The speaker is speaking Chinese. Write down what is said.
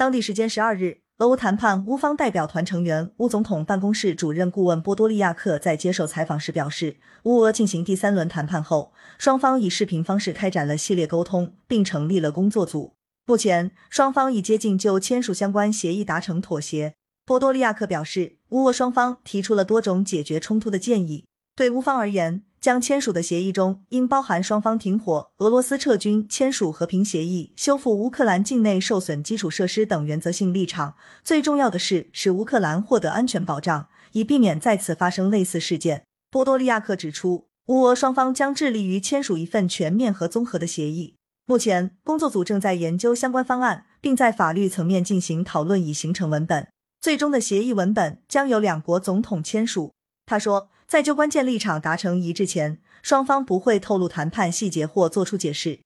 当地时间十二日，俄乌谈判乌方代表团成员、乌总统办公室主任顾问波多利亚克在接受采访时表示，乌俄进行第三轮谈判后，双方以视频方式开展了系列沟通，并成立了工作组。目前，双方已接近就签署相关协议达成妥协。波多利亚克表示，乌俄双方提出了多种解决冲突的建议。对乌方而言，将签署的协议中应包含双方停火、俄罗斯撤军、签署和平协议、修复乌克兰境内受损基础设施等原则性立场。最重要的是，使乌克兰获得安全保障，以避免再次发生类似事件。波多利亚克指出，乌俄双方将致力于签署一份全面和综合的协议。目前，工作组正在研究相关方案，并在法律层面进行讨论，以形成文本。最终的协议文本将由两国总统签署。他说。在就关键立场达成一致前，双方不会透露谈判细节或作出解释。